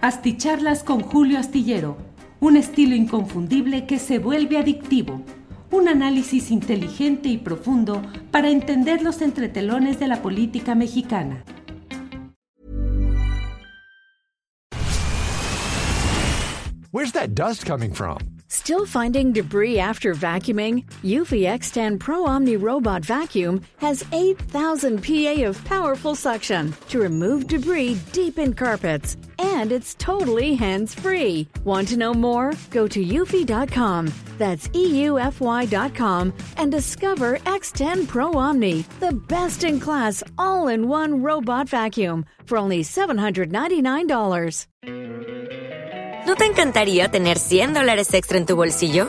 Asticharlas con Julio Astillero, un estilo inconfundible que se vuelve adictivo. Un análisis inteligente y profundo para entender los entretelones de la política mexicana. Where's that dust coming from? Still finding debris after vacuuming? Eufy X10 Pro Omni Robot Vacuum has 8,000 PA of powerful suction to remove debris deep in carpets. And it's totally hands free. Want to know more? Go to eufy.com. That's EUFY.com and discover X10 Pro Omni, the best in class all in one robot vacuum for only $799. ¿No te encantaría tener 100 dólares extra en tu bolsillo?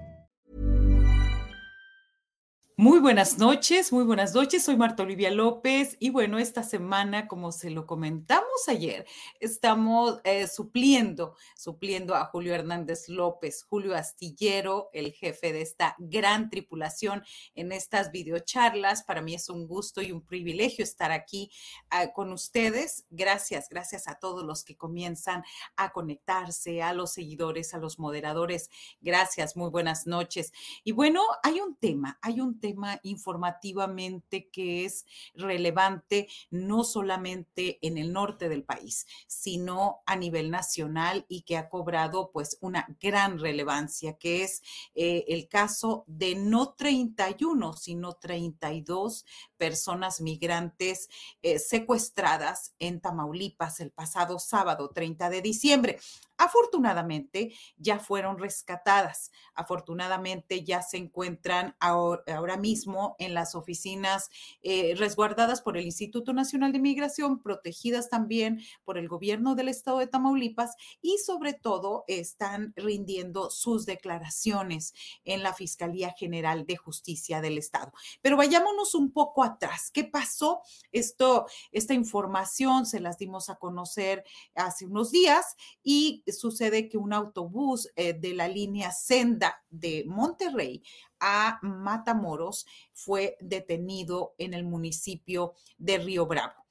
Muy buenas noches, muy buenas noches. Soy Marta Olivia López y bueno, esta semana, como se lo comentamos ayer, estamos eh, supliendo, supliendo a Julio Hernández López, Julio Astillero, el jefe de esta gran tripulación en estas videocharlas. Para mí es un gusto y un privilegio estar aquí uh, con ustedes. Gracias, gracias a todos los que comienzan a conectarse, a los seguidores, a los moderadores. Gracias, muy buenas noches. Y bueno, hay un tema, hay un tema informativamente que es relevante no solamente en el norte del país, sino a nivel nacional y que ha cobrado pues una gran relevancia, que es eh, el caso de no 31, sino 32 personas migrantes eh, secuestradas en Tamaulipas el pasado sábado 30 de diciembre. Afortunadamente ya fueron rescatadas, afortunadamente ya se encuentran ahora, mismo en las oficinas eh, resguardadas por el Instituto Nacional de Migración, protegidas también por el gobierno del estado de Tamaulipas y sobre todo están rindiendo sus declaraciones en la Fiscalía General de Justicia del Estado. Pero vayámonos un poco atrás. ¿Qué pasó? Esto, esta información se las dimos a conocer hace unos días y sucede que un autobús eh, de la línea Senda de Monterrey a Matamoros fue detenido en el municipio de Río Bravo.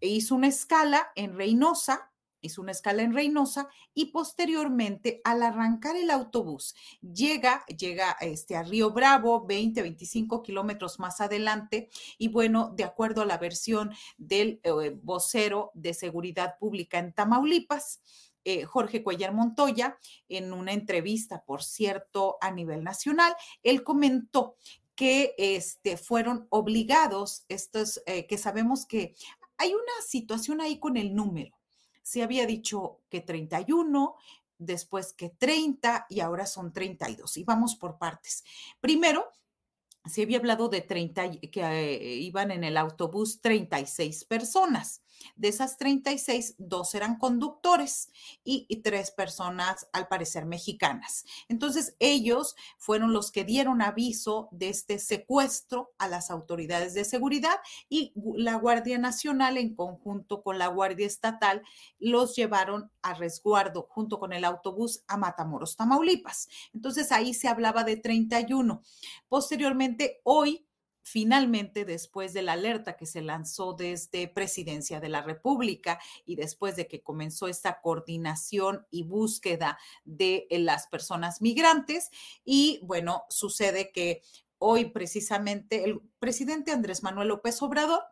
E hizo una escala en Reynosa, hizo una escala en Reynosa y posteriormente al arrancar el autobús llega, llega este, a Río Bravo, 20, 25 kilómetros más adelante y bueno, de acuerdo a la versión del eh, vocero de seguridad pública en Tamaulipas, eh, Jorge Cuellar Montoya, en una entrevista, por cierto, a nivel nacional, él comentó que este, fueron obligados, estos, eh, que sabemos que hay una situación ahí con el número. Se había dicho que 31, después que 30 y ahora son 32. Y vamos por partes. Primero, se había hablado de 30, que eh, iban en el autobús 36 personas. De esas 36, dos eran conductores y, tres personas, al parecer, mexicanas. Entonces, ellos fueron los que dieron aviso de este secuestro a las autoridades de seguridad y la Guardia Nacional, en conjunto con la Guardia Estatal, los llevaron a resguardo junto con el autobús a Matamoros, Tamaulipas. Entonces, ahí se hablaba de 31. Posteriormente, hoy finalmente, después de la alerta que se lanzó desde Presidencia de la República y después de que comenzó esta coordinación y búsqueda de eh, las personas migrantes, y bueno, sucede que hoy precisamente el presidente Andrés Manuel López Obrador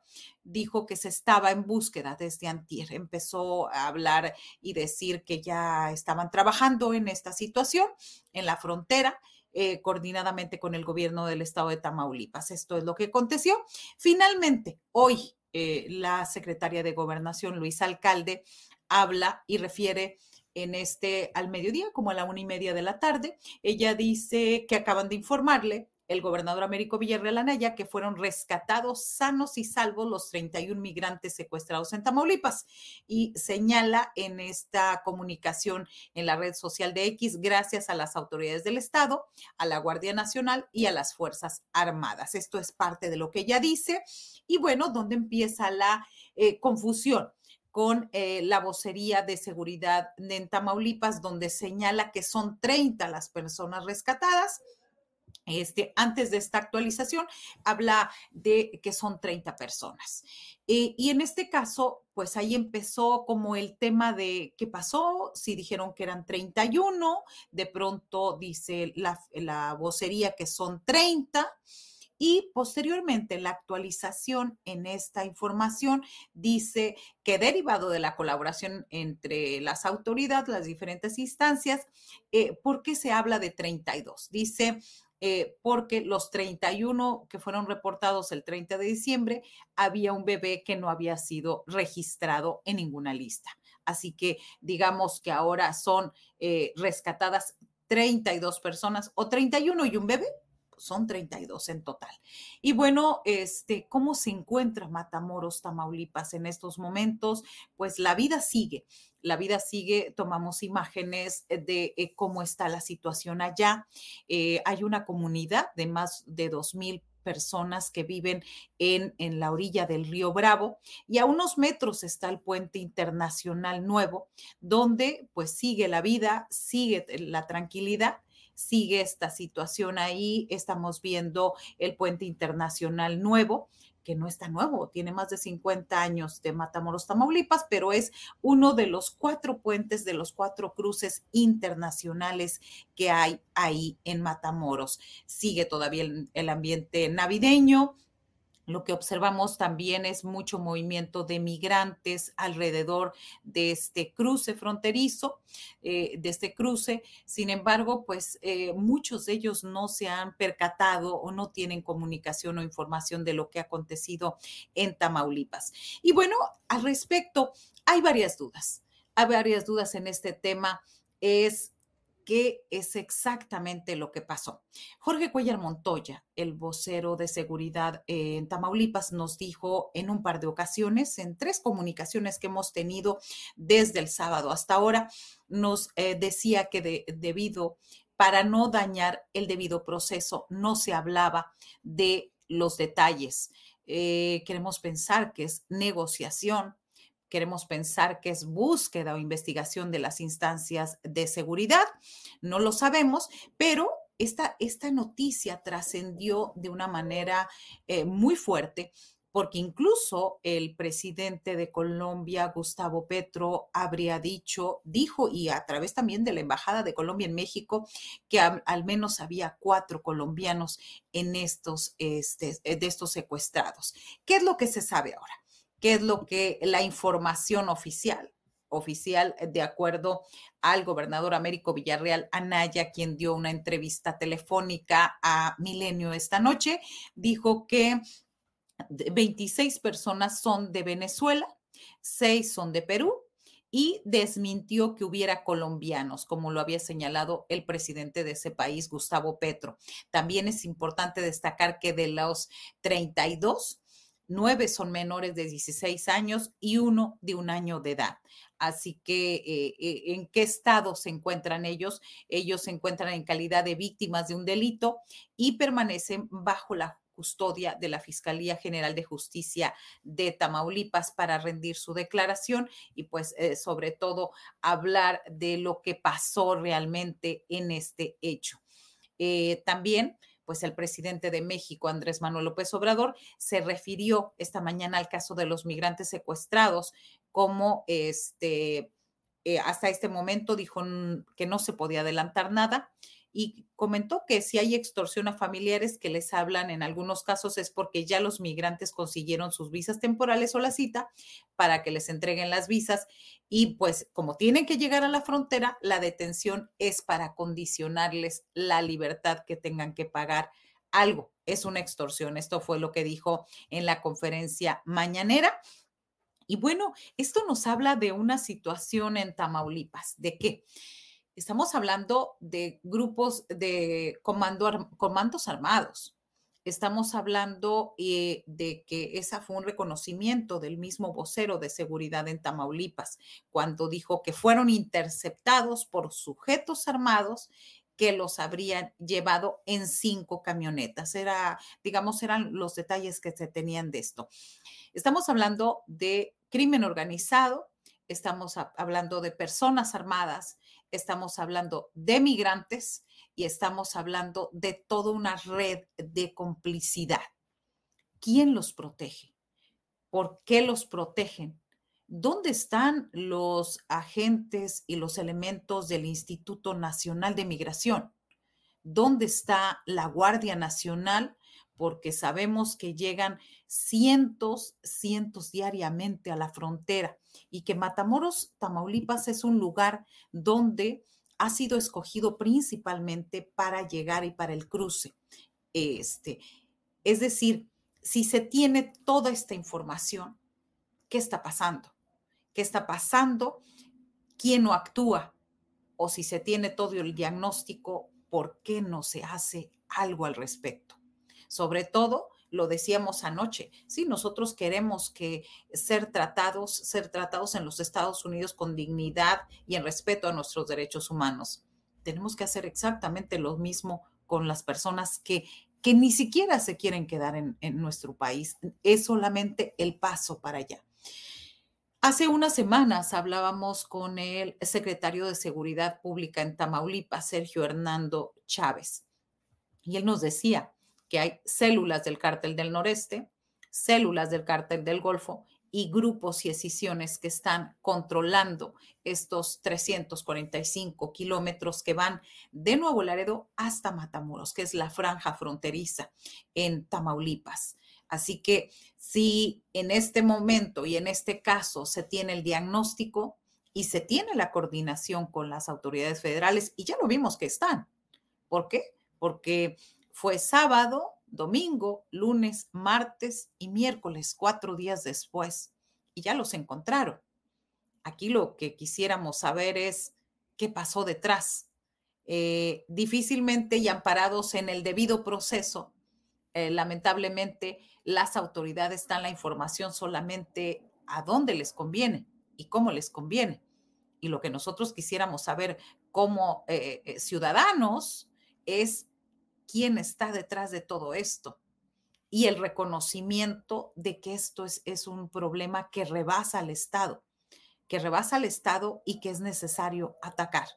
dijo que se estaba en búsqueda desde antier. Empezó a hablar y decir que ya estaban trabajando en esta situación en la frontera eh, coordinadamente con el gobierno del estado de Tamaulipas. Esto es lo que aconteció. Finalmente, hoy eh, la secretaria de Gobernación, Luis Alcalde, habla y refiere en este al mediodía, como a la una y media de la tarde. Ella dice que acaban de informarle el gobernador Américo Villarreal Anaya que fueron rescatados sanos y salvos los 31 migrantes secuestrados en Tamaulipas. Y señala en esta comunicación en la red social de X, gracias a las autoridades del Estado, a la Guardia Nacional y a las Fuerzas Armadas. Esto es parte de lo que ella dice. Y bueno, ¿dónde empieza la eh, confusión? con eh, la vocería de seguridad en Tamaulipas, donde señala que son 30 las personas rescatadas. Este, antes de esta actualización, habla de que son 30 personas. Eh, y en este caso, pues ahí empezó como el tema de qué pasó, si dijeron que eran 31, de pronto dice la, la vocería que son 30 y posteriormente la actualización en esta información dice que derivado de la colaboración entre las autoridades, las diferentes instancias, eh, ¿por qué se habla de 32? Dice, eh, porque los 31 que fueron reportados el 30 de diciembre, había un bebé que no había sido registrado en ninguna lista. Así que digamos que ahora son eh, rescatadas 32 personas o 31 y un bebé, son 32 en total. Y bueno, este, ¿cómo se encuentra Matamoros, Tamaulipas en estos momentos? Pues la vida sigue, la vida sigue, tomamos imágenes de eh, cómo está la situación allá. Eh, hay una comunidad de más de 2.000 personas que viven en, en, la orilla del río Bravo y a unos metros está el puente internacional nuevo, donde pues sigue la vida, sigue la tranquilidad sigue esta situación ahí. Estamos viendo el puente internacional nuevo, que no está nuevo, tiene más de 50 años de Matamoros, Tamaulipas, pero es uno de los cuatro puentes, de los cuatro cruces internacionales que hay ahí en Matamoros. Sigue todavía el, el ambiente navideño, lo que observamos también es mucho movimiento de migrantes alrededor de este cruce fronterizo, eh, de este cruce. Sin embargo, pues eh, muchos de ellos no se han percatado o no tienen comunicación o información de lo que ha acontecido en Tamaulipas. Y bueno, al respecto, hay varias dudas. Hay varias dudas en este tema. Es qué es exactamente lo que pasó. Jorge Cuellar Montoya, el vocero de seguridad en Tamaulipas, nos dijo en un par de ocasiones, en tres comunicaciones que hemos tenido desde el sábado hasta ahora, nos eh, decía que debido, para no dañar el debido proceso, no se hablaba de los detalles. Eh, queremos pensar que es negociación, queremos pensar que es búsqueda o investigación de las instancias de seguridad. No lo sabemos, pero esta, esta noticia trascendió de una manera eh, muy fuerte porque incluso el presidente de Colombia, Gustavo Petro, habría dicho, dijo, y a través también de la Embajada de Colombia en México, que al menos había cuatro colombianos en estos, este, de estos secuestrados. ¿Qué es lo que se sabe ahora? Qué es lo que la información oficial, oficial de acuerdo al gobernador Américo Villarreal Anaya, quien dio una entrevista telefónica a Milenio esta noche, dijo que 26 personas son de Venezuela, 6 son de Perú y desmintió que hubiera colombianos, como lo había señalado el presidente de ese país, Gustavo Petro. También es importante destacar que de los 32, nueve son menores de 16 años y uno de un año de edad. Así que, eh, eh, ¿en qué estado se encuentran ellos? Ellos se encuentran en calidad de víctimas de un delito y permanecen bajo la custodia de la Fiscalía General de Justicia de Tamaulipas para rendir su declaración y pues eh, sobre todo hablar de lo que pasó realmente en este hecho. también pues el presidente de México, Andrés Manuel López Obrador, se refirió esta mañana al caso de los migrantes secuestrados como este, eh, hasta este momento dijo que no se podía adelantar nada y comentó que si hay extorsión a familiares que les hablan en algunos casos es porque ya los migrantes consiguieron sus visas temporales o la cita para que les entreguen las visas y pues como tienen que llegar a la frontera, la detención es para condicionarles la libertad que tengan que pagar algo. Es una extorsión. Esto fue lo que dijo en la conferencia mañanera. Y bueno, esto nos habla de una situación en Tamaulipas, de qué? Estamos hablando de grupos de comando, comandos armados. Estamos hablando eh, de que esa fue un reconocimiento del mismo vocero de seguridad en Tamaulipas, cuando dijo que fueron interceptados por sujetos armados que los habrían llevado en cinco camionetas. Era, digamos, eran los detalles que se tenían de esto. Estamos hablando de crimen organizado, estamos hablando de personas armadas, estamos hablando de migrantes y estamos hablando de toda una red de complicidad. ¿Quién los protege? ¿Por qué los protegen? ¿Dónde están los agentes y los elementos del Instituto Nacional de Migración? ¿Dónde está la Guardia Nacional? Porque sabemos que llegan cientos, cientos diariamente a la frontera y que Matamoros, Tamaulipas es un lugar donde ha sido escogido principalmente para llegar y para el cruce. Este, es decir, si se tiene toda esta información, ¿qué está pasando? qué está pasando, quién no actúa o si se tiene todo el diagnóstico, ¿por qué no se hace algo al respecto? Sobre todo, lo decíamos anoche, si nosotros queremos que ser tratados, ser tratados en los Estados Unidos con dignidad y en respeto a nuestros derechos humanos. Tenemos que hacer exactamente lo mismo con las personas que, que ni siquiera se quieren quedar en nuestro país. Es solamente el paso para allá. Hace unas semanas hablábamos con el secretario de Seguridad Pública en Tamaulipas, Sergio Hernando Chávez, y él nos decía que hay células del cártel del noreste, células del cártel del Golfo y grupos y escisiones que están controlando estos 345 kilómetros que van de Nuevo Laredo hasta Matamoros, que es la franja fronteriza en Tamaulipas. Así que si en este momento y en este caso se tiene el diagnóstico y se tiene la coordinación con las autoridades federales, y ya lo vimos que están. ¿Por qué? Porque fue sábado, domingo, lunes, martes y miércoles, cuatro días después, y ya los encontraron. Aquí lo que quisiéramos saber es qué pasó detrás. Eh, difícilmente y amparados en el debido proceso, eh, lamentablemente las autoridades dan la información solamente a dónde les conviene y cómo les conviene. Y lo que nosotros quisiéramos saber como eh, eh, ciudadanos es quién está detrás de todo esto. Y el reconocimiento de que esto es, un problema que rebasa al Estado, que rebasa al Estado y que es necesario atacar.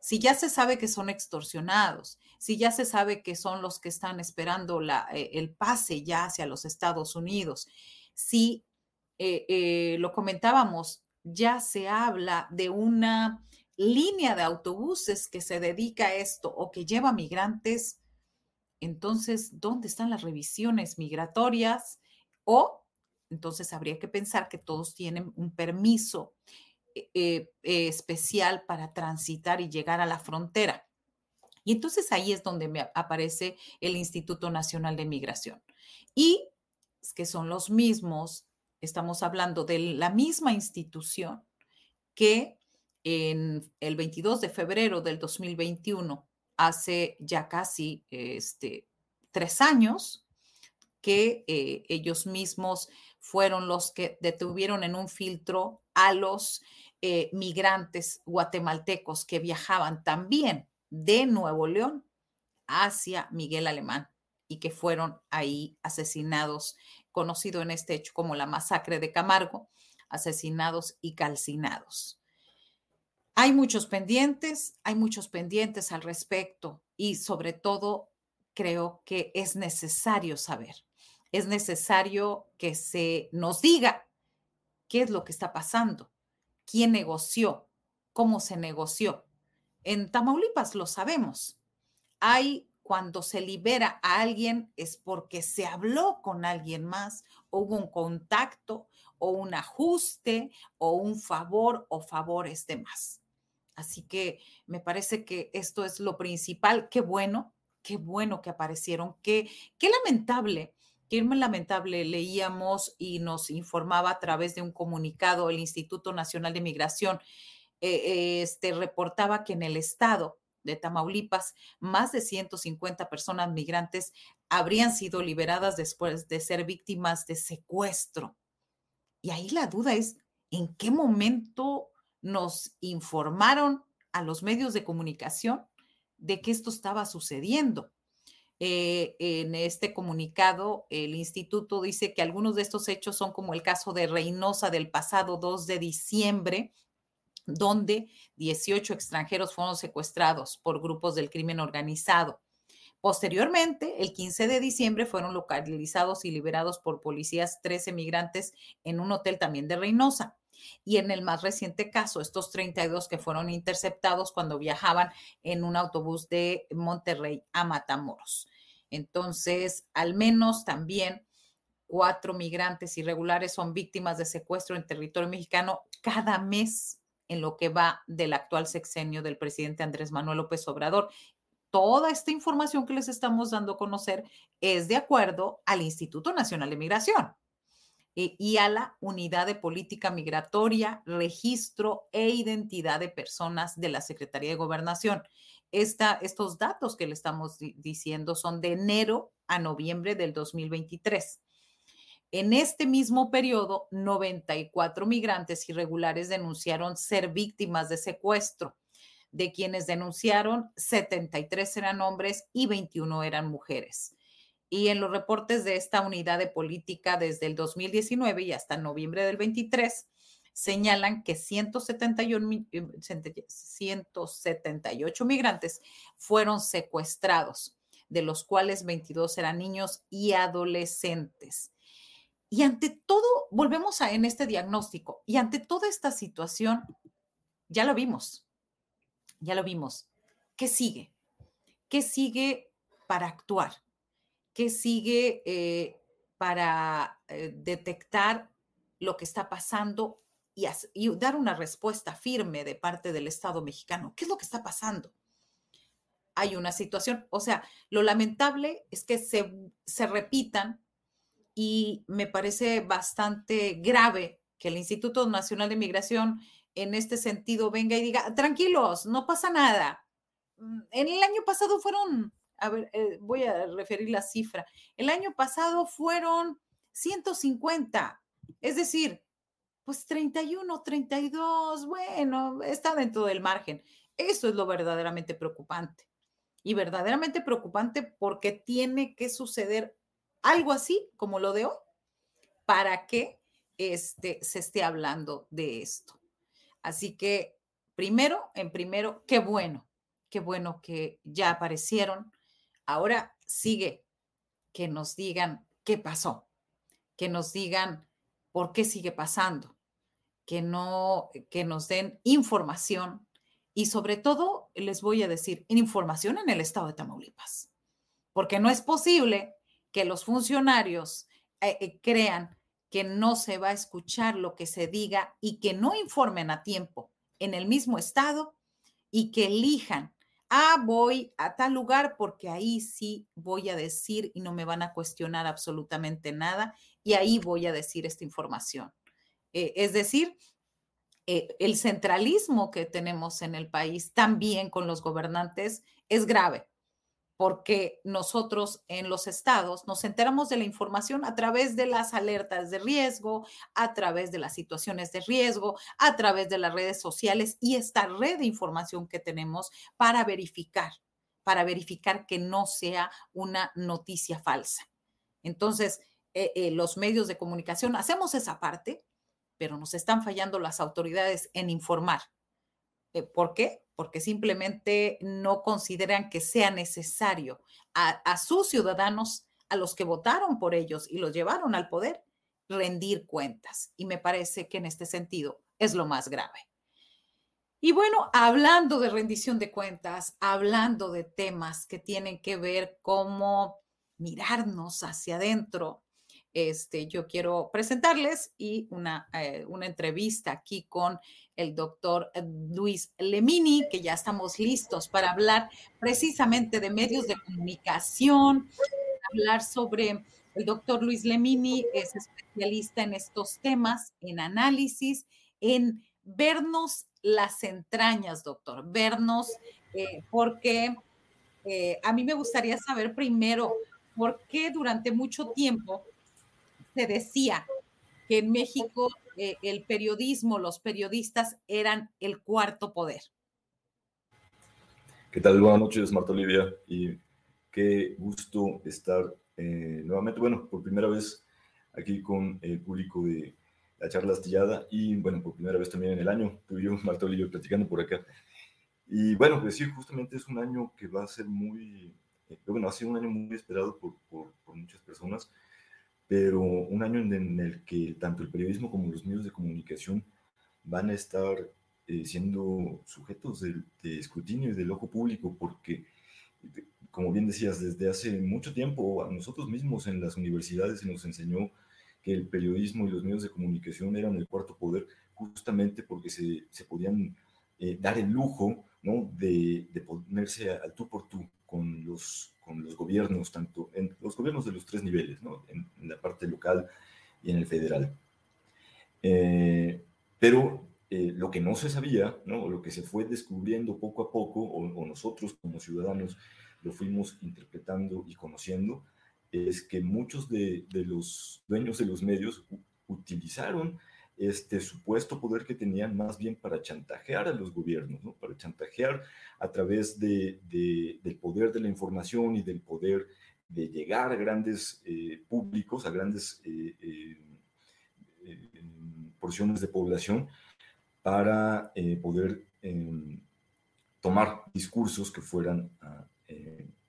Si ya se sabe que son extorsionados, si ya se sabe que son los que están esperando eh, el pase ya hacia los Estados Unidos, si eh, eh, lo comentábamos, ya se habla de una línea de autobuses que se dedica a esto o que lleva migrantes, entonces, ¿dónde están las revisiones migratorias? O entonces habría que pensar que todos tienen un permiso eh, eh, especial para transitar y llegar a la frontera. Y entonces ahí es donde me aparece el Instituto Nacional de Migración. Y que son los mismos, estamos hablando de la misma institución que en el 22 de febrero del 2021, hace ya casi este, tres años, que eh, ellos mismos fueron los que detuvieron en un filtro a los eh, migrantes guatemaltecos que viajaban también de Nuevo León hacia Miguel Alemán y que fueron ahí asesinados, conocido en este hecho como la masacre de Camargo, asesinados y calcinados. Hay muchos pendientes, hay muchos pendientes al respecto y sobre todo creo que es necesario saber es necesario que se nos diga qué es lo que está pasando, quién negoció, cómo se negoció. En Tamaulipas lo sabemos. Hay cuando se libera a alguien es porque se habló con alguien más, hubo un contacto o un ajuste o un favor o favores de más. Así que me parece que esto es lo principal. Qué bueno, qué bueno que aparecieron. Qué, qué lamentable Qué lamentable, leíamos y nos informaba a través de un comunicado el Instituto Nacional de Migración eh, este, reportaba que en el estado de Tamaulipas, más de 150 personas migrantes habrían sido liberadas después de ser víctimas de secuestro. Y ahí la duda es, ¿en qué momento nos informaron a los medios de comunicación de que esto estaba sucediendo? Eh, en este comunicado, el instituto dice que algunos de estos hechos son como el caso de Reynosa del pasado 2 de diciembre, donde 18 extranjeros fueron secuestrados por grupos del crimen organizado. Posteriormente, el 15 de diciembre, fueron localizados y liberados por policías 13 migrantes en un hotel también de Reynosa. Y en el más reciente caso, estos 32 que fueron interceptados cuando viajaban en un autobús de Monterrey a Matamoros. Entonces, al menos también cuatro migrantes irregulares son víctimas de secuestro en territorio mexicano cada mes en lo que va del actual sexenio del presidente Andrés Manuel López Obrador. Toda esta información que les estamos dando a conocer es de acuerdo al Instituto Nacional de Migración eh, y a la Unidad de Política Migratoria, Registro e Identidad de Personas de la Secretaría de Gobernación estos datos que le estamos diciendo son de enero a noviembre del 2023. En este mismo periodo, 94 migrantes irregulares denunciaron ser víctimas de secuestro. De quienes denunciaron, 73 eran hombres y 21 eran mujeres. Y en los reportes de esta unidad de política desde el 2019 y hasta noviembre del 23, señalan que 178 eh, migrantes fueron secuestrados, de los cuales 22 eran niños y adolescentes. Y ante todo, volvemos a en este diagnóstico, y ante toda esta situación, ya lo vimos, ya lo vimos. ¿Qué sigue? ¿Qué sigue para actuar? ¿Qué sigue eh, para eh, detectar lo que está pasando y, dar una respuesta firme de parte del Estado mexicano. ¿Qué es lo que está pasando? Hay una situación, o sea, lo lamentable es que se, se repitan y me parece bastante grave que el Instituto Nacional de Migración en este sentido venga y diga, tranquilos, no pasa nada. Mm, en el año pasado fueron, a ver, eh, voy a referir la cifra, el año pasado fueron 150, es decir, pues 31, 32, bueno, está dentro del margen. Eso es lo verdaderamente preocupante. Y verdaderamente preocupante porque tiene que suceder algo así como lo de hoy para que este, se esté hablando de esto. Así que primero, en primero, qué bueno, qué bueno que ya aparecieron. Ahora sigue que nos digan qué pasó, que nos digan por qué sigue pasando, que, no, que nos den información y sobre todo, les voy a decir, información en el estado de Tamaulipas, porque no es posible que los funcionarios eh, eh, crean que no se va a escuchar lo que se diga y que no informen a tiempo en el mismo estado y que elijan, ah, voy a tal lugar porque ahí sí voy a decir y no me van a cuestionar absolutamente nada y ahí voy a decir esta información. Eh, es decir, eh, el centralismo que tenemos en el país también con los gobernantes es grave, porque nosotros en los estados nos enteramos de la información a través de las alertas de riesgo, a través de las situaciones de riesgo, a través de las redes sociales y esta red de información que tenemos para verificar, para verificar que no sea una noticia falsa. Entonces, eh, los medios de comunicación hacemos esa parte, pero nos están fallando las autoridades en informar. Eh, ¿Por qué? Porque simplemente no consideran que sea necesario a, sus ciudadanos, a los que votaron por ellos y los llevaron al poder, rendir cuentas. Y me parece que en este sentido es lo más grave. Y bueno, hablando de rendición de cuentas, hablando de temas que tienen que ver cómo mirarnos hacia adentro, este, yo quiero presentarles y una, eh, una entrevista aquí con el doctor Luis Lemini, que ya estamos listos para hablar precisamente de medios de comunicación, hablar sobre el doctor Luis Lemini, es especialista en estos temas, en análisis, en vernos las entrañas, doctor, vernos, eh, porque eh, a mí me gustaría saber primero por qué durante mucho tiempo se decía que en México eh, el periodismo, los periodistas eran el cuarto poder. ¿Qué tal? Buenas noches, Marta Olivia, y qué gusto estar nuevamente, bueno, por primera vez aquí con el público de la charla astillada y bueno, por primera vez también en el año, tú y yo, Marta Olivia, platicando por acá. Y bueno, pues sí, justamente es un año que va a ser muy, eh, bueno, ha sido un año muy esperado por, por, muchas personas, pero un año en, el que tanto el periodismo como los medios de comunicación van a estar eh, siendo sujetos de, escrutinio y del ojo público, porque, como bien decías, desde hace mucho tiempo a nosotros mismos en las universidades se nos enseñó que el periodismo y los medios de comunicación eran el cuarto poder justamente porque se, se podían eh, dar el lujo ¿no? de, de, ponerse al tú por tú con los, con los gobiernos, tanto en los gobiernos de los tres niveles, ¿no? en, la parte local y en el federal. Eh, pero eh, lo que no se sabía, ¿no? lo que se fue descubriendo poco a poco, o, o nosotros como ciudadanos lo fuimos interpretando y conociendo, es que muchos de, los dueños de los medios utilizaron este supuesto poder que tenían más bien para chantajear a los gobiernos, ¿no? para chantajear a través de, del poder de la información y del poder de llegar a grandes eh, públicos, a grandes eh, eh, porciones de población, para poder em, tomar discursos que fueran a,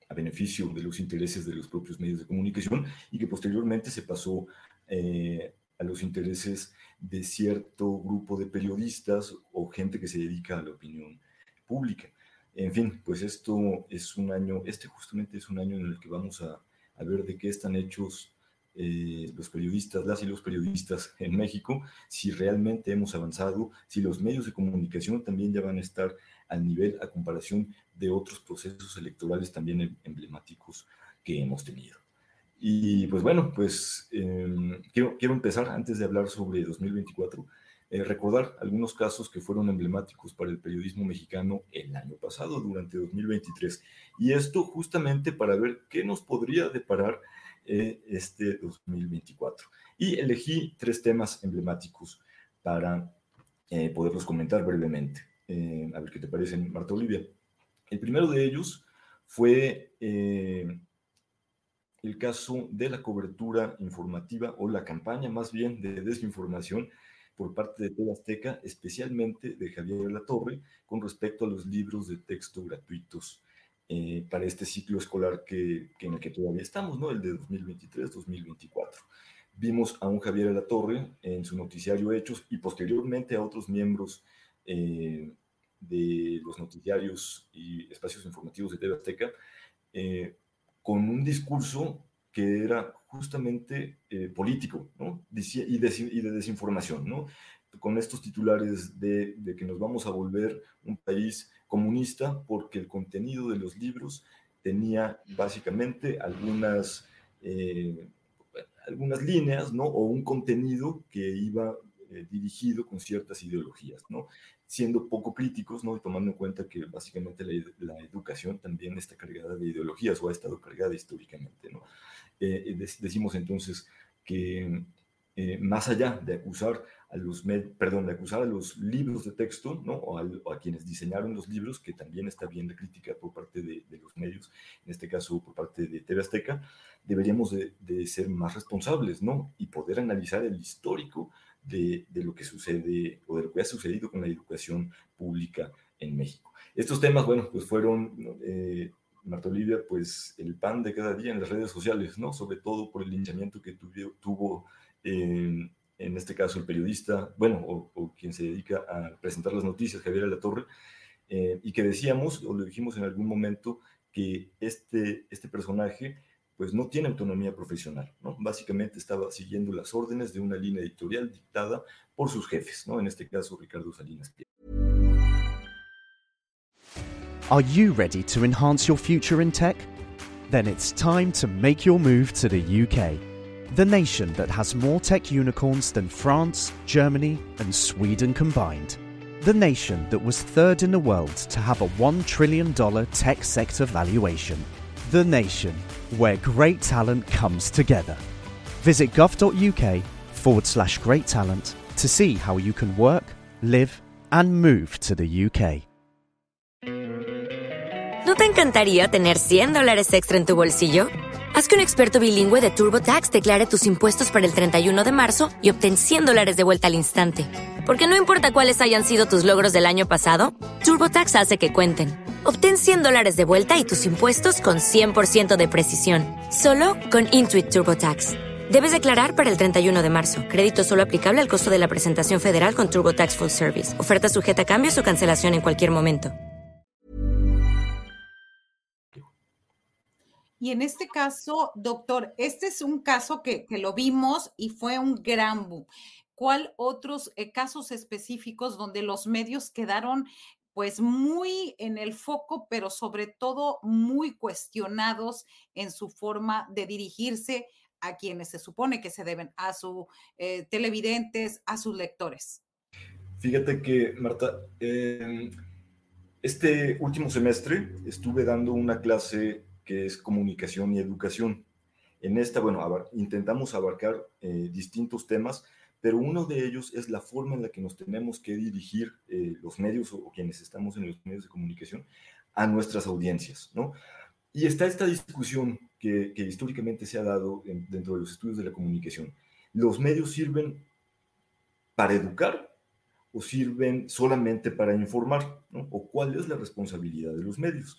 a beneficio de los intereses de los propios medios de comunicación y que posteriormente se pasó eh, a los intereses de cierto grupo de periodistas o gente que se dedica a la opinión pública. En fin, pues esto es un año, este justamente es un año en el que vamos a, ver de qué están hechos eh, los periodistas, las y los periodistas en México, si realmente hemos avanzado, si los medios de comunicación también ya van a estar al nivel a comparación de otros procesos electorales también em, emblemáticos que hemos tenido. Y pues bueno, pues em, quiero, quiero empezar antes de hablar sobre 2024, eh, recordar algunos casos que fueron emblemáticos para el periodismo mexicano el año pasado, durante 2023. Y esto justamente para ver qué nos podría deparar eh, este 2024. Y elegí tres temas emblemáticos para eh, poderlos comentar brevemente. a ver qué te parecen, Marta Olivia. El primero de ellos fue eh, el caso de la cobertura informativa o la campaña más bien de desinformación por parte de TV Azteca, especialmente de Javier Latorre, con respecto a los libros de texto gratuitos eh, para este ciclo escolar que, en el que todavía estamos, ¿no? el de 2023-2024. Vimos a un Javier Latorre en su noticiario Hechos y posteriormente a otros miembros eh, de los noticiarios y espacios informativos de TV Azteca, eh, con un discurso que era justamente eh, político ¿no? y, de, desinformación, ¿no? con estos titulares de, que nos vamos a volver un país comunista porque el contenido de los libros tenía básicamente algunas, eh, algunas líneas ¿no? o un contenido que iba dirigido con ciertas ideologías, ¿no? Siendo poco críticos, ¿no? Y tomando en cuenta que básicamente la, educación también está cargada de ideologías o ha estado cargada históricamente, ¿no? Eh, decimos entonces que eh, más allá de acusar a los, perdón, de acusar a los libros de texto, ¿no? O a, quienes diseñaron los libros, que también está bien la crítica por parte de, los medios, en este caso por parte de TV Azteca, deberíamos de, ser más responsables, ¿no? Y poder analizar el histórico de, lo que sucede o de lo que ha sucedido con la educación pública en México. Estos temas, bueno, pues fueron, eh, Marta Olivia, pues el pan de cada día en las redes sociales, ¿no? Sobre todo por el linchamiento que tuvo, tuvo en este caso el periodista, bueno, o, quien se dedica a presentar las noticias, Javier Alatorre, eh, y que decíamos, o lo dijimos en algún momento, que este, este personaje pues no tiene autonomía profesional, ¿no? Básicamente estaba siguiendo las órdenes de una línea editorial dictada por sus jefes, ¿no? En este caso, Ricardo Salinas Are you ready to enhance your future in tech? Then it's time to make your move to the UK, the nation that has more tech unicorns than France, Germany, and Sweden combined. the nation that was third in the world to have a $1 trillion tech sector valuation. The nation where great talent comes together. Visit gov.uk forward slash great talent to see how you can work, live, and move to the UK. ¿No te encantaría tener 100 dólares extra en tu bolsillo? Haz que un experto bilingüe de TurboTax declare tus impuestos para el 31 de marzo y obtén 100 dólares de vuelta al instante. Porque no importa cuáles hayan sido tus logros del año pasado, TurboTax hace que cuenten. Obtén 100 dólares de vuelta y tus impuestos con 100% de precisión, solo con Intuit TurboTax. Debes declarar para el 31 de marzo. Crédito solo aplicable al costo de la presentación federal con TurboTax Full Service. Oferta sujeta a cambios o cancelación en cualquier momento. Y en este caso, doctor, este es un caso que, que lo vimos y fue un gran boom. ¿Cuál otros eh, casos específicos donde los medios quedaron pues muy en el foco, pero sobre todo muy cuestionados en su forma de dirigirse a quienes se supone que se deben, a sus eh, televidentes, a sus lectores? Fíjate que, Marta, eh, este último semestre estuve dando una clase que es comunicación y educación. En esta, bueno, abar intentamos abarcar eh, distintos temas, pero uno de ellos es la forma en la que nos tenemos que dirigir eh, los medios o, quienes estamos en los medios de comunicación a nuestras audiencias, ¿no? Y está esta discusión que, históricamente se ha dado en, dentro de los estudios de la comunicación. ¿Los medios sirven para educar o sirven solamente para informar? ¿O cuál es la responsabilidad de los medios?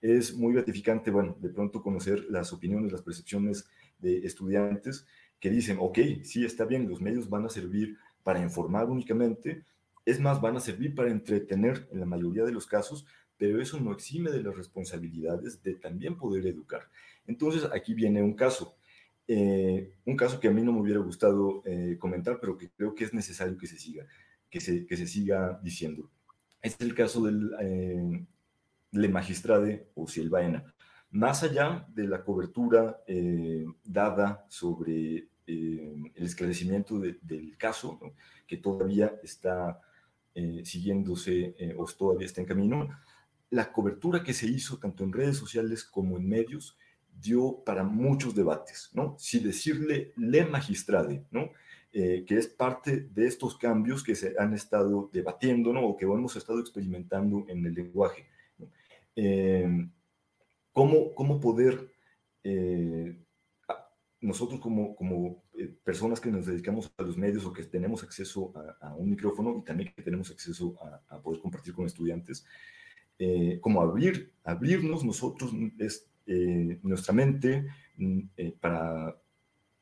es muy gratificante, bueno, de pronto conocer las opiniones, las percepciones de estudiantes que dicen, ok, sí, está bien, los medios van a servir para informar únicamente, es más, van a servir para entretener en la mayoría de los casos, pero eso no exime de las responsabilidades de también poder educar. Entonces, aquí viene un caso, eh, un caso que a mí no me hubiera gustado eh, comentar, pero que creo que es necesario que se siga, que se, que se siga diciendo. Es el caso del, eh, Le Magistrade o Silvaena. Más allá de la cobertura eh, dada sobre eh, el esclarecimiento de, del caso, que todavía está eh, siguiéndose o todavía está en camino, la cobertura que se hizo tanto en redes sociales como en medios dio para muchos debates, ¿no? Si decirle Le Magistrade, ¿no? Que es parte de estos cambios que se han estado debatiendo, ¿no? O que hemos estado experimentando en el lenguaje. ¿Cómo, ¿cómo, poder eh, nosotros como, como eh, personas que nos dedicamos a los medios o que tenemos acceso a, a un micrófono y también que tenemos acceso a, a poder compartir con estudiantes, eh, abrir, abrirnos nosotros es, eh, nuestra mente mm, para,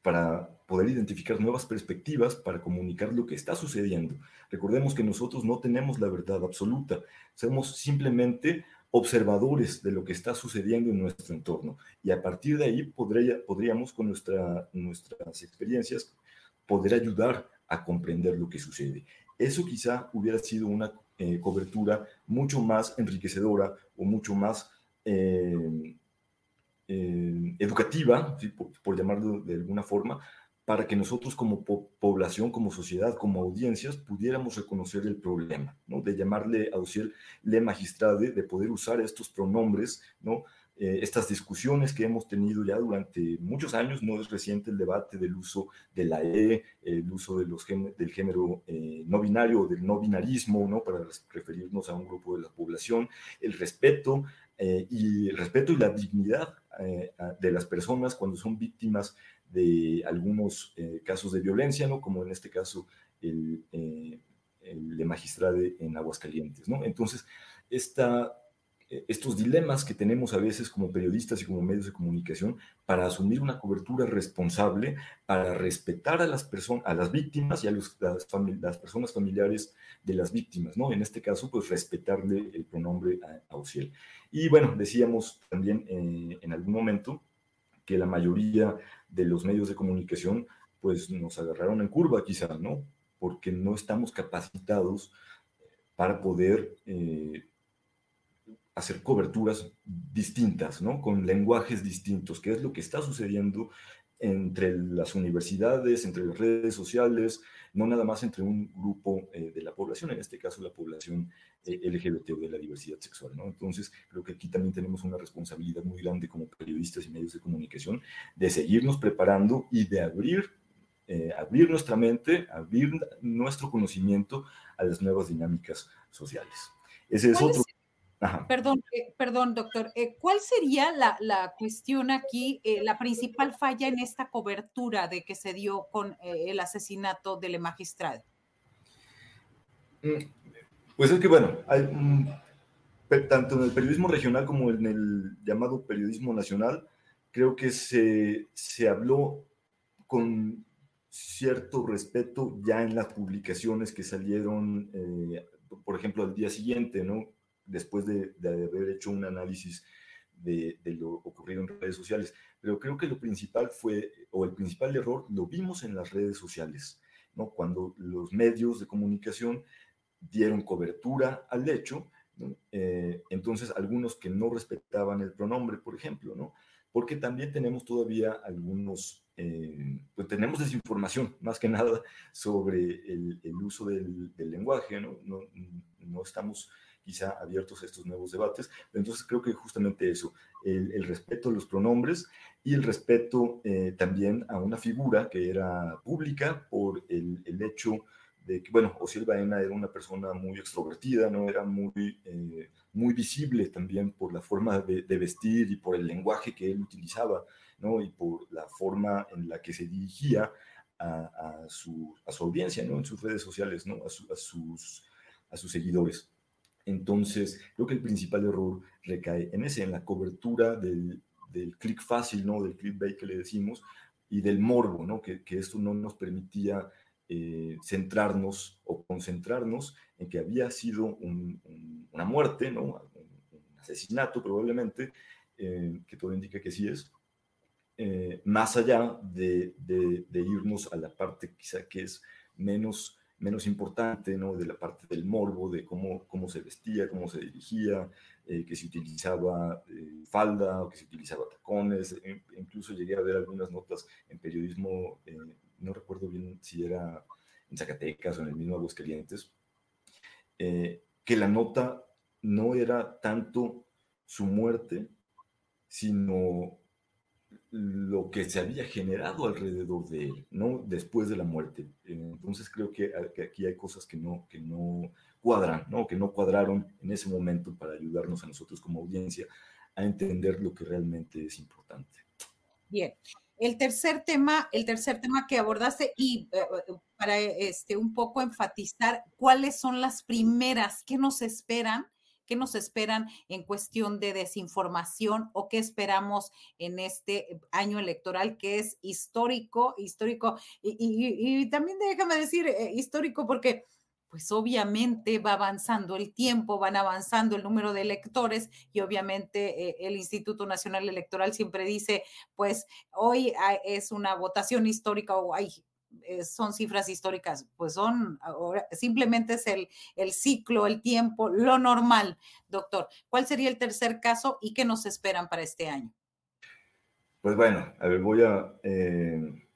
para poder identificar nuevas perspectivas, para comunicar lo que está sucediendo. Recordemos que nosotros no tenemos la verdad absoluta, somos simplemente observadores de lo que está sucediendo en nuestro entorno. Y a partir de ahí podría, podríamos con nuestra, nuestras experiencias poder ayudar a comprender lo que sucede. Eso quizá hubiera sido una eh, cobertura mucho más enriquecedora o mucho más eh, eh, educativa, por, llamarlo de alguna forma, para que nosotros como po población, como sociedad, como audiencias, pudiéramos reconocer el problema, ¿no? De llamarle a Uciel le magistrade, de poder usar estos pronombres, ¿no? Eh, estas discusiones que hemos tenido ya durante muchos años, no es reciente el debate del uso de la E, el uso del género eh, no binario o del no binarismo, ¿no? Para referirnos a un grupo de la población, el respeto eh, y el respeto y la dignidad eh, de las personas cuando son víctimas de algunos eh, casos de violencia, ¿no? Como en este caso el, eh, el de magistrade en Aguascalientes, ¿no? Entonces, esta, eh, estos dilemas que tenemos a veces como periodistas y como medios de comunicación para asumir una cobertura responsable, para respetar a las personas, a las víctimas y a las, las, personas familiares de las víctimas, ¿no? En este caso, pues respetarle el pronombre a, a Ociel. Y bueno, decíamos también eh, en algún momento que la mayoría de los medios de comunicación pues nos agarraron en curva quizá, ¿no? Porque no estamos capacitados para poder eh, hacer coberturas distintas, ¿no? Con lenguajes distintos, que es lo que está sucediendo entre las universidades, entre las redes sociales, no nada más entre un grupo eh, de la población, en este caso la población eh, LGBT o de la diversidad sexual. ¿no? Entonces, creo que aquí también tenemos una responsabilidad muy grande como periodistas y medios de comunicación de seguirnos preparando y de abrir, eh, abrir nuestra mente, abrir nuestro conocimiento a las nuevas dinámicas sociales. Ese es otro. Perdón, eh, perdón, doctor. Eh, ¿Cuál sería la, cuestión aquí, eh, la principal falla en esta cobertura de que se dio con el asesinato del magistrado? Mm, pues es que, bueno, hay, tanto en el periodismo regional como en el llamado periodismo nacional, creo que se, se habló con cierto respeto ya en las publicaciones que salieron, por ejemplo, al día siguiente, ¿no? Después de, haber hecho un análisis de, lo ocurrido en redes sociales. Pero creo que lo principal fue, o el principal error, lo vimos en las redes sociales, ¿no? Cuando los medios de comunicación dieron cobertura al hecho, eh, entonces algunos que no respetaban el pronombre, por ejemplo, ¿no? Porque también tenemos todavía algunos, eh, pues tenemos desinformación, más que nada, sobre el, uso del, lenguaje. No, no estamos quizá abiertos a estos nuevos debates. Entonces creo que justamente eso, el, respeto a los pronombres y el respeto eh, también a una figura que era pública por el, el hecho de que, bueno, Osiel Baena era una persona muy extrovertida, ¿no? Era muy, eh, muy visible también por la forma de, vestir y por el lenguaje que él utilizaba, ¿no? Y por la forma en la que se dirigía a, a, su, a su, audiencia, ¿no? En sus redes sociales, ¿no? A, a, sus, a sus seguidores. Entonces, creo que el principal error recae en ese, en la cobertura del, del clic fácil, ¿no? Del clickbait que le decimos, y del morbo, ¿no? Que, que esto no nos permitía eh, centrarnos o concentrarnos en que había sido una muerte, ¿no? Un, asesinato probablemente, eh, que todo indica que sí es, eh, más allá de, de, de irnos a la parte quizá que es menos menos importante, ¿no? De la parte del morbo, de cómo, cómo se vestía, cómo se dirigía, eh, que se utilizaba eh, falda o que se utilizaba tacones. E, incluso llegué a ver algunas notas en periodismo, eh, no recuerdo bien si era en Zacatecas o en el mismo Aguascalientes, que la nota no era tanto su muerte, sino lo que se había generado alrededor de él, ¿no? Después de la muerte. Entonces creo que, aquí hay cosas que no, que no cuadran, ¿no? Que no cuadraron en ese momento para ayudarnos a nosotros como audiencia a entender lo que realmente es importante. Bien. El tercer tema, el tercer tema que abordaste y eh, para este un poco enfatizar cuáles son las primeras que nos esperan ¿Qué nos esperan en cuestión de desinformación o qué esperamos en este año electoral que es histórico, histórico? Y, también déjame decir eh, histórico porque pues obviamente va avanzando el tiempo, van avanzando el número de electores y obviamente eh, el Instituto Nacional Electoral siempre dice, pues hoy es una votación histórica o hay eh, son cifras históricas, pues son, ahora, simplemente es el, el ciclo, el tiempo, lo normal, doctor. ¿Cuál sería el tercer caso y qué nos esperan para este año? Pues bueno, a ver, voy a, eh,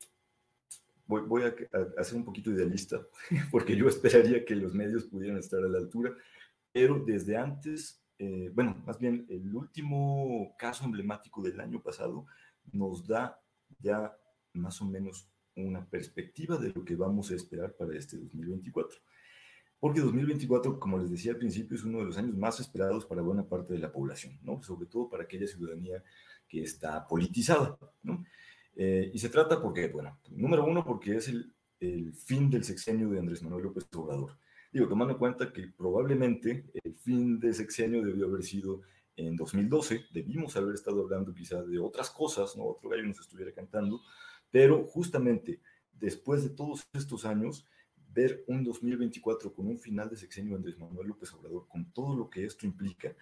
voy, a, hacer un poquito idealista, porque yo esperaría que los medios pudieran estar a la altura, pero desde antes, eh, bueno, más bien el último caso emblemático del año pasado nos da ya más o menos una perspectiva de lo que vamos a esperar para este 2024. Porque 2024, como les decía al principio, es uno de los años más esperados para buena parte de la población, ¿no? Sobre todo para aquella ciudadanía que está politizada, ¿no? Eh, y se trata porque, bueno, número uno, porque es el, el fin del sexenio de Andrés Manuel López Obrador. Digo, tomando en cuenta que probablemente el fin de sexenio debió haber sido en 2012, debimos haber estado hablando quizás de otras cosas, ¿no? Otro gallo nos estuviera cantando, pero justamente después de todos estos años, ver un 2024 con un final de sexenio Andrés Manuel López Obrador, con todo lo que esto implica,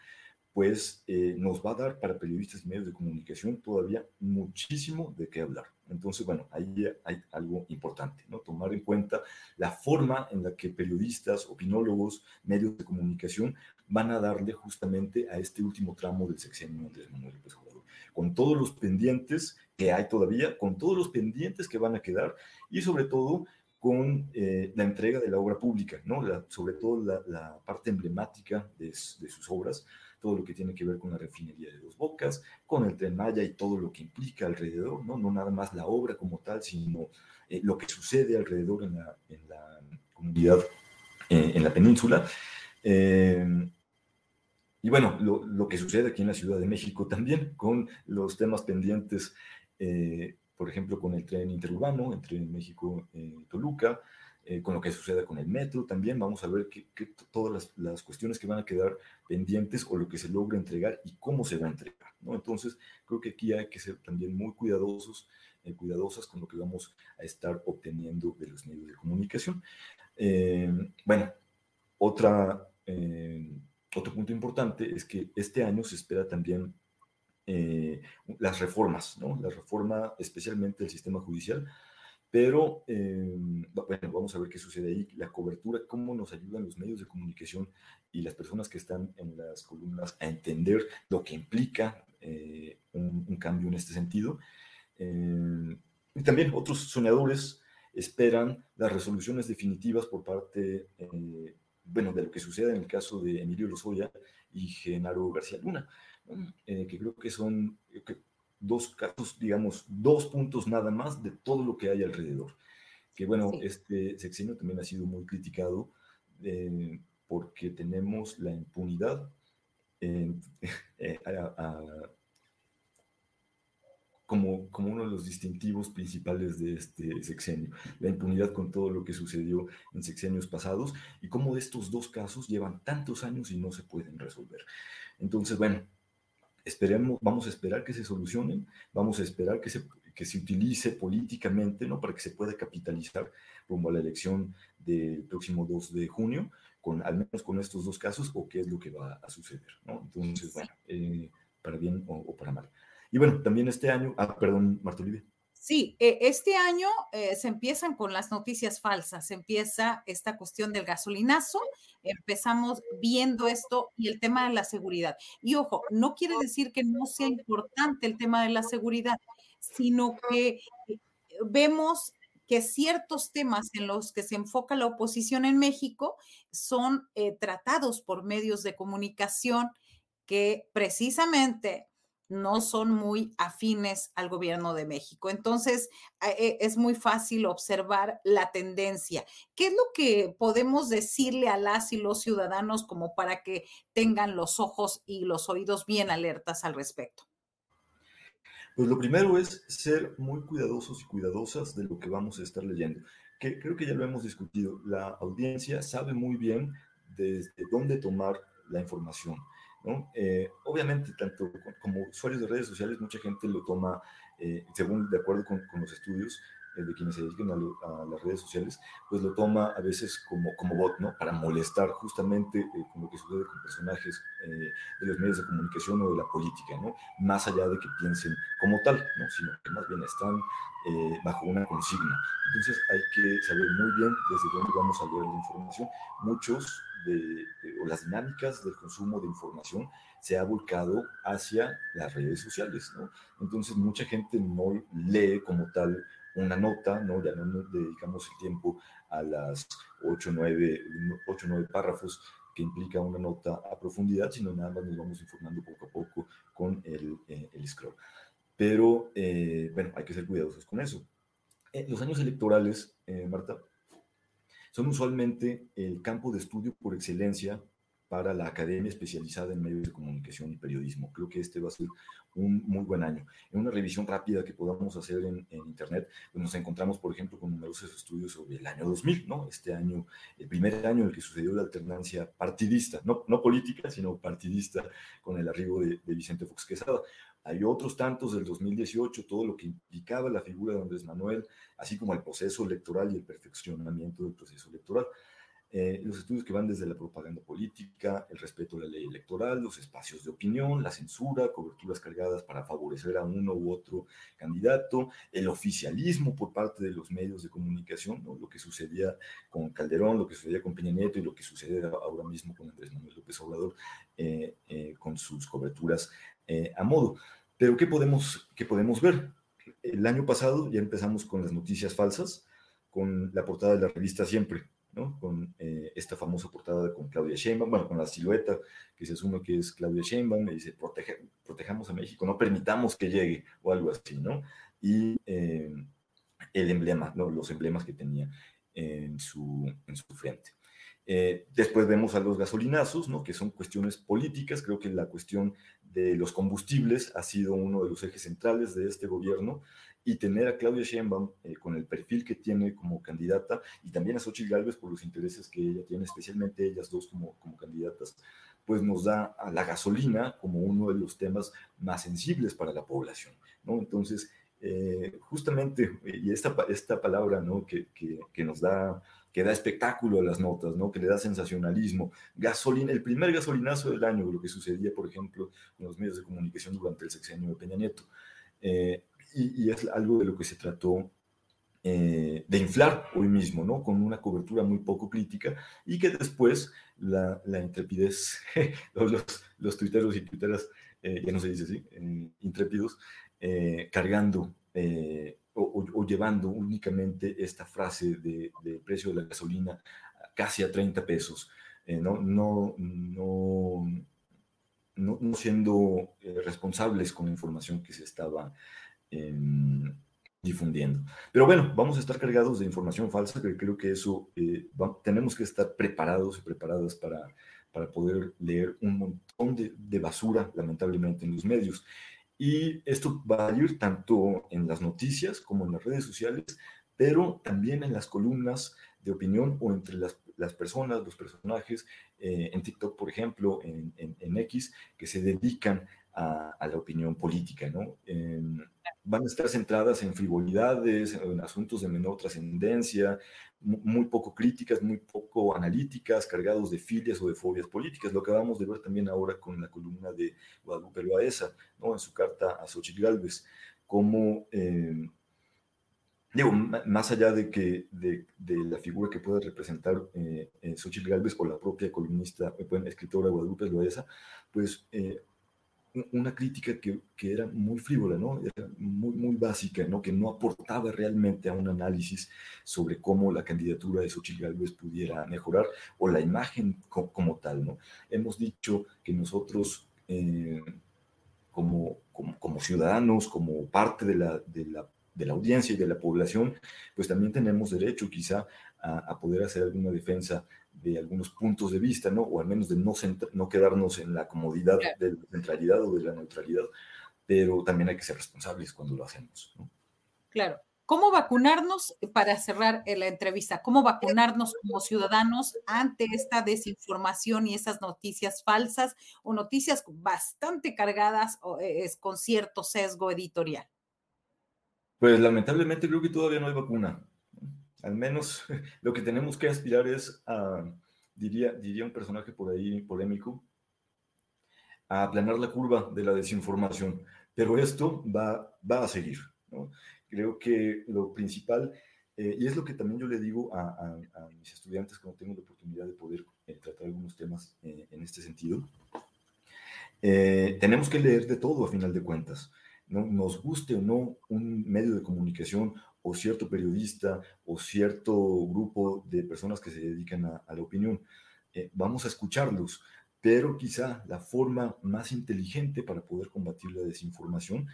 pues eh, nos va a dar para periodistas y medios de comunicación todavía muchísimo de qué hablar. Entonces, bueno, ahí hay algo importante, ¿no? Tomar en cuenta la forma en la que periodistas, opinólogos, medios de comunicación van a darle justamente a este último tramo del sexenio Andrés Manuel López Obrador. Con todos los pendientes que hay todavía, con todos los pendientes que van a quedar y sobre todo con eh, la entrega de la obra pública, ¿no? sobre todo la, parte emblemática de, sus obras, todo lo que tiene que ver con la refinería de Dos Bocas, con el Tren Maya y todo lo que implica alrededor, no, no nada más la obra como tal, sino eh, lo que sucede alrededor en la, en la comunidad, eh, en la península. Y bueno, lo, lo, que sucede aquí en la Ciudad de México también, con los temas pendientes por ejemplo, con el tren interurbano entre México y Toluca, eh, con lo que suceda con el metro también. Vamos a ver que, todas las, cuestiones que van a quedar pendientes o lo que se logra entregar y cómo se va a entregar. ¿no? Entonces, creo que aquí hay que ser también muy cuidadosos, eh, cuidadosas con lo que vamos a estar obteniendo de los medios de comunicación. Eh, bueno, otra, otro punto importante es que este año se espera también eh, las reformas, ¿no? La reforma especialmente del sistema judicial, pero eh, bueno, vamos a ver qué sucede ahí, la cobertura, cómo nos ayudan los medios de comunicación y las personas que están en las columnas a entender lo que implica eh, un, cambio en este sentido. y también otros soñadores esperan las resoluciones definitivas por parte, bueno, de lo que suceda en el caso de Emilio Lozoya y Genaro García Luna. Eh, que creo que son dos casos, digamos, dos puntos nada más de todo lo que hay alrededor. Que bueno, este sexenio también ha sido muy criticado eh, porque tenemos la impunidad eh, como, como uno de los distintivos principales de este sexenio, la impunidad con todo lo que sucedió en sexenios pasados y cómo estos dos casos llevan tantos años y no se pueden resolver. Entonces, bueno, esperemos, vamos a esperar que se solucionen, vamos a esperar que se, que se utilice políticamente, ¿no? Para que se pueda capitalizar rumbo a la elección del próximo 2 de junio, con, al menos con estos dos casos, o qué es lo que va a suceder, ¿no? Entonces, bueno, eh, para bien o, para mal. Y bueno, también este año, ah, perdón, Marta Olivia. Sí, eh, este año eh, se empiezan con las noticias falsas, se empieza esta cuestión del gasolinazo, empezamos viendo esto y el tema de la seguridad. Y ojo, no quiere decir que no sea importante el tema de la seguridad, sino que eh, vemos que ciertos temas en los que se enfoca la oposición en México son tratados por medios de comunicación que precisamente no son muy afines al gobierno de México. Entonces, e, es muy fácil observar la tendencia. ¿Qué es lo que podemos decirle a las y los ciudadanos como para que tengan los ojos y los oídos bien alertas al respecto? Pues lo primero es ser muy cuidadosos y cuidadosas de lo que vamos a estar leyendo, que creo que ya lo hemos discutido. La audiencia sabe muy bien desde dónde tomar la información eh, obviamente, tanto como usuarios de redes sociales, mucha gente lo toma, eh, según de acuerdo con, los estudios de quienes se dedican a, las redes sociales, pues lo toma a veces como, como bot, ¿no? Para molestar justamente con lo que sucede con personajes de los medios de comunicación o de la política, ¿no? Más allá de que piensen como tal, ¿no? Sino que más bien están bajo una consigna. Entonces hay que saber muy bien desde dónde vamos a leer la información. Muchos o las dinámicas del consumo de información se ha volcado hacia las redes sociales, ¿no? Entonces mucha gente no lee como tal una nota, ¿no? Ya no nos dedicamos el tiempo a las 8 o 9, 8, 9 párrafos que implica una nota a profundidad, sino nada más nos vamos informando poco a poco con el, eh, el scroll. Pero, eh, bueno, hay que ser cuidadosos con eso. En los años electorales, eh, Marta, son usualmente el campo de estudio por excelencia para la academia especializada en medios de comunicación y periodismo. Creo que este va a ser un muy buen año. En una revisión rápida que podamos hacer en, Internet, pues nos encontramos, por ejemplo, con numerosos estudios sobre el año 2000, ¿no? Este año, el primer año en el que sucedió la alternancia partidista, no, no política, sino partidista, con el arribo de, de Vicente Fox Quesada. Hay otros tantos del 2018, todo lo que implicaba la figura de Andrés Manuel, así como el proceso electoral y el perfeccionamiento del proceso electoral. Eh, los estudios que van desde la propaganda política, el respeto a la ley electoral, los espacios de opinión, la censura, coberturas cargadas para favorecer a uno u otro candidato, el oficialismo por parte de los medios de comunicación, lo que sucedía con Calderón, lo que sucedía con Peña Nieto y lo que sucede ahora mismo con Andrés Manuel López Obrador eh, eh, con sus coberturas a modo. pero ¿qué podemos, ¿qué podemos ver? El año pasado ya empezamos con las noticias falsas, con la portada de la revista Siempre, con eh, esta famosa portada con Claudia Sheinbaum, bueno, con la silueta que se asume que es Claudia Sheinbaum, y dice, protejamos a México, no permitamos que llegue, o algo así, ¿no? Y eh, el emblema, ¿no? los emblemas que tenía en su, en su frente. Eh, después vemos a los gasolinazos, ¿no? que son cuestiones políticas. Creo que la cuestión de los combustibles ha sido uno de los ejes centrales de este gobierno y tener a Claudia Sheinbaum eh, con el perfil que tiene como candidata y también a Xochitl Gálvez por los intereses que ella tiene, especialmente ellas dos como, como candidatas, pues nos da a la gasolina como uno de los temas más sensibles para la población. ¿no? Entonces, eh, justamente, y esta, esta palabra ¿no? que, que, que nos da que da espectáculo a las notas, ¿no? que le da sensacionalismo. Gasolina, el primer gasolinazo del año, lo que sucedía, por ejemplo, en los medios de comunicación durante el sexenio de Peña Nieto. Eh, y, es algo de lo que se trató eh, de inflar hoy mismo, ¿no? Con una cobertura muy poco crítica y que después la, la intrepidez, los, los, tuiteros y tuiteras, eh, ya no se dice así, intrépidos, cargando o, llevando únicamente esta frase de, precio de la gasolina casi a 30 pesos, eh, no, no, no, no, siendo eh, responsables con la información que se estaba em, difundiendo. Pero bueno, vamos a estar cargados de información falsa, que creo que eso eh, tenemos que estar preparados y preparadas para, para poder leer un montón de, de basura, lamentablemente, en los medios. Y esto va a ir tanto en las noticias como en las redes sociales, pero también en las columnas de opinión o entre las, las personas, los personajes, eh, en TikTok, por ejemplo, en, en, X, que se dedican a, a la opinión política, ¿no? Van a estar centradas en frivolidades, en asuntos de menor trascendencia, muy poco críticas, muy poco analíticas, cargados de filias o de fobias políticas. Lo acabamos de ver también ahora con la columna de Guadalupe Loaesa, ¿no? en su carta a Xochitl Gálvez, como, eh, digo, más allá de, que, de, la figura que pueda representar eh, eh Xochitl Gálvez o la propia columnista, eh, bueno, escritora Guadalupe Loaesa, pues una crítica que, que, era muy frívola, ¿no? Era muy, muy básica, ¿no? Que no aportaba realmente a un análisis sobre cómo la candidatura de Xochitl Gálvez pudiera mejorar o la imagen como, tal, ¿no? Hemos dicho que nosotros, eh, como, como, ciudadanos, como parte de la, de la, de la audiencia y de la población, pues también tenemos derecho quizá a poder hacer alguna defensa de algunos puntos de vista, ¿no? O al menos de no, no quedarnos en la comodidad de la centralidad o de la neutralidad, pero también hay que ser responsables cuando lo hacemos, ¿no? Claro. ¿Cómo vacunarnos para cerrar eh, la entrevista? ¿Cómo vacunarnos como ciudadanos ante esta desinformación y esas noticias falsas o noticias bastante cargadas o, eh, con cierto sesgo editorial? Pues lamentablemente creo que todavía no hay vacuna. Al menos lo que tenemos que aspirar es a, diría, un personaje por ahí polémico, a aplanar la curva de la desinformación. Pero esto va, va a seguir. Creo que lo principal, eh, y es lo que también yo le digo a, mis estudiantes cuando tengo la oportunidad de poder eh, tratar algunos temas eh, en este sentido, tenemos que leer de todo a final de cuentas. ¿no? Nos guste o no un medio de comunicación o cierto periodista o cierto grupo de personas que se dedican a, la opinión. Eh, vamos a escucharlos, pero quizá la forma más inteligente para poder combatir la desinformación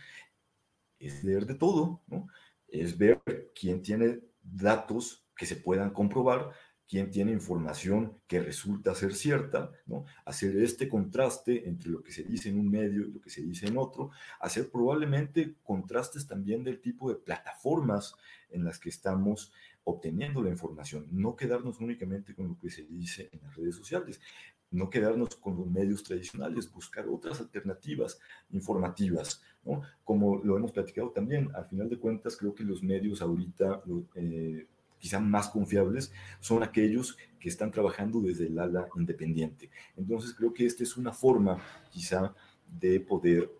es leer de todo, ¿no? Es ver quién tiene datos que se puedan comprobar quién tiene información que resulta ser cierta, ¿no? hacer este contraste entre lo que se dice en un medio y lo que se dice en otro, hacer probablemente contrastes también del tipo de plataformas en las que estamos obteniendo la información, no quedarnos únicamente con lo que se dice en las redes sociales, no quedarnos con los medios tradicionales, buscar otras alternativas informativas, ¿no? Como lo hemos platicado también, al final de cuentas creo que los medios ahorita... Eh, quizá más confiables son aquellos que están trabajando desde el ala independiente. Entonces creo que esta es una forma quizá de poder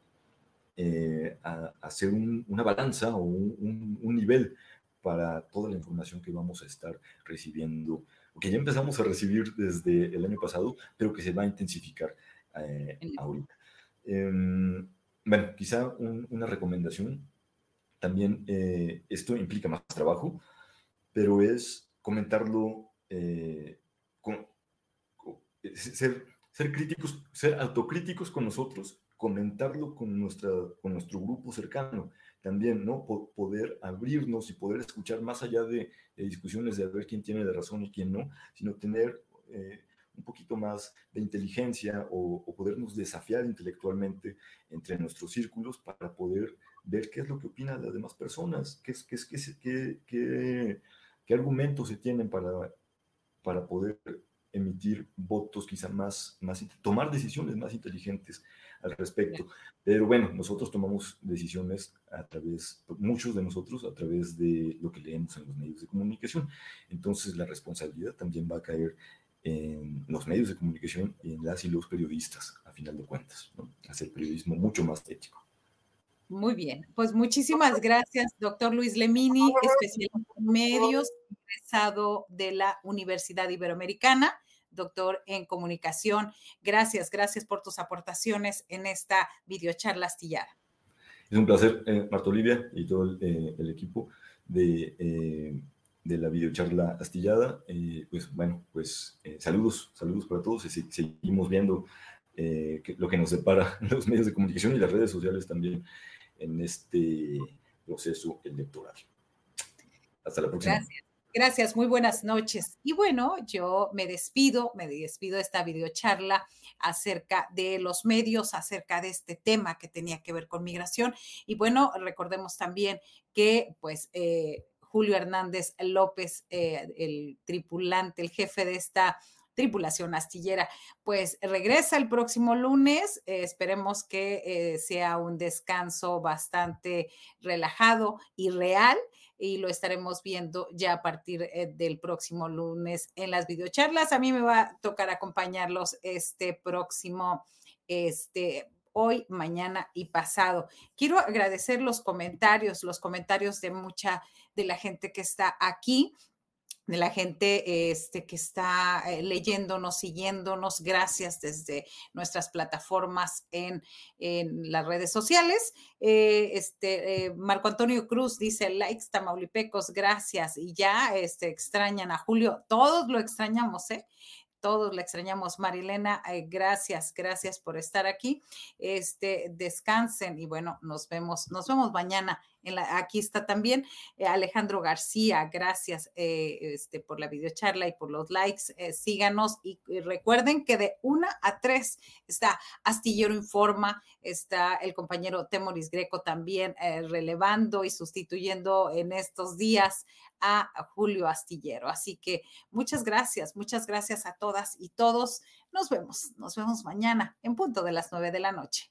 eh, hacer una balanza o un, nivel para toda la información que vamos a estar recibiendo, que ya empezamos a recibir desde el año pasado, pero que se va a intensificar eh, ahorita. Em, bueno, quizá una recomendación, también eh, esto implica más trabajo, pero es comentarlo, con, ser, ser críticos, ser autocríticos con nosotros, comentarlo con, nuestra, con nuestro grupo cercano también, ¿no? poder abrirnos y poder escuchar más allá de, discusiones de ver quién tiene la razón y quién no, sino tener eh, un poquito más de inteligencia o, podernos desafiar intelectualmente entre nuestros círculos para poder ver qué es lo que opinan las demás personas, qué, es, qué, es, qué argumentos se tienen para, para poder emitir votos quizá más, más, tomar decisiones más inteligentes al respecto. Pero bueno, nosotros tomamos decisiones a través, muchos de nosotros, a través de lo que leemos en los medios de comunicación. Entonces la responsabilidad también va a caer en los medios de comunicación y en las y los periodistas, a final de cuentas, ¿no? hacer periodismo mucho más ético. Muy bien, pues muchísimas gracias, doctor Luis Lemini, especialista en medios, egresado de la Universidad Iberoamericana doctor en comunicación. Gracias, gracias por tus aportaciones en esta videocharla astillada. Es un placer, eh, Marta Olivia y todo el, eh, equipo de, eh, de, la videocharla astillada. pues bueno, pues saludos, saludos para todos. seguimos viendo lo que nos separa los medios de comunicación y las redes sociales también en este proceso electoral. Hasta la próxima. Gracias. Gracias, muy buenas noches. Y bueno, yo me despido, me despido de esta videocharla acerca de los medios, acerca de este tema que tenía que ver con migración. Y bueno, recordemos también que pues eh, Julio Hernández López, eh, el tripulante, el jefe de esta tripulación astillera, pues regresa el próximo lunes. Eh, esperemos que sea un descanso bastante relajado y real y lo estaremos viendo ya a partir eh, del próximo lunes en las videocharlas. A mí me va a tocar acompañarlos este próximo, este, hoy, mañana y pasado. Quiero agradecer los comentarios, los comentarios de mucha de la gente que está aquí de la gente este, que está eh, leyéndonos, siguiéndonos. Gracias desde nuestras plataformas en, las redes sociales. Eh, este, eh, Marco Antonio Cruz dice, likes Tamaulipecos, gracias. Y ya este, extrañan a Julio. Todos lo extrañamos, ¿eh? todos la extrañamos. Marilena, gracias, gracias por estar aquí. Este, descansen y bueno, nos vemos, nos vemos mañana. En aquí está también eh, Alejandro García, gracias eh, este, por la videocharla y por los likes. síganos y, recuerden que de una a tres está Astillero Informa, está el compañero Temoris Greco también relevando y sustituyendo en estos días a Julio Astillero. Así que muchas gracias, muchas gracias a todas y todos. Nos vemos, nos vemos mañana en punto de las nueve de la noche.